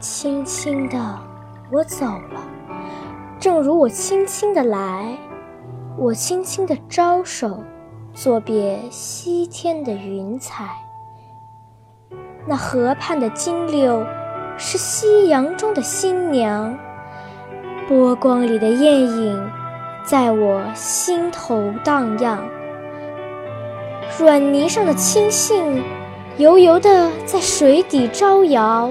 轻轻的，我走了，正如我轻轻的来。我轻轻的招手，作别西天的云彩。那河畔的金柳，是夕阳中的新娘。波光里的艳影，在我心头荡漾。软泥上的青荇，油油的在水底招摇。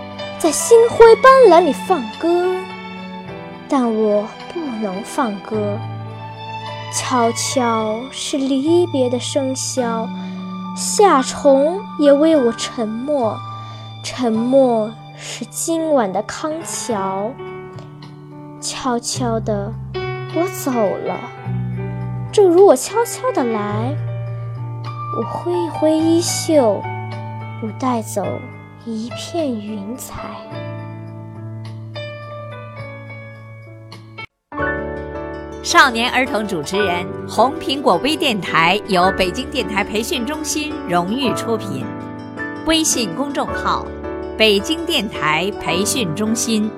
在星辉斑斓里放歌，但我不能放歌。悄悄是离别的笙箫，夏虫也为我沉默。沉默是今晚的康桥。悄悄的，我走了，正如我悄悄的来。我挥一挥衣袖，不带走一片云彩。少年儿童主持人，红苹果微电台由北京电台培训中心荣誉出品，微信公众号：北京电台培训中心。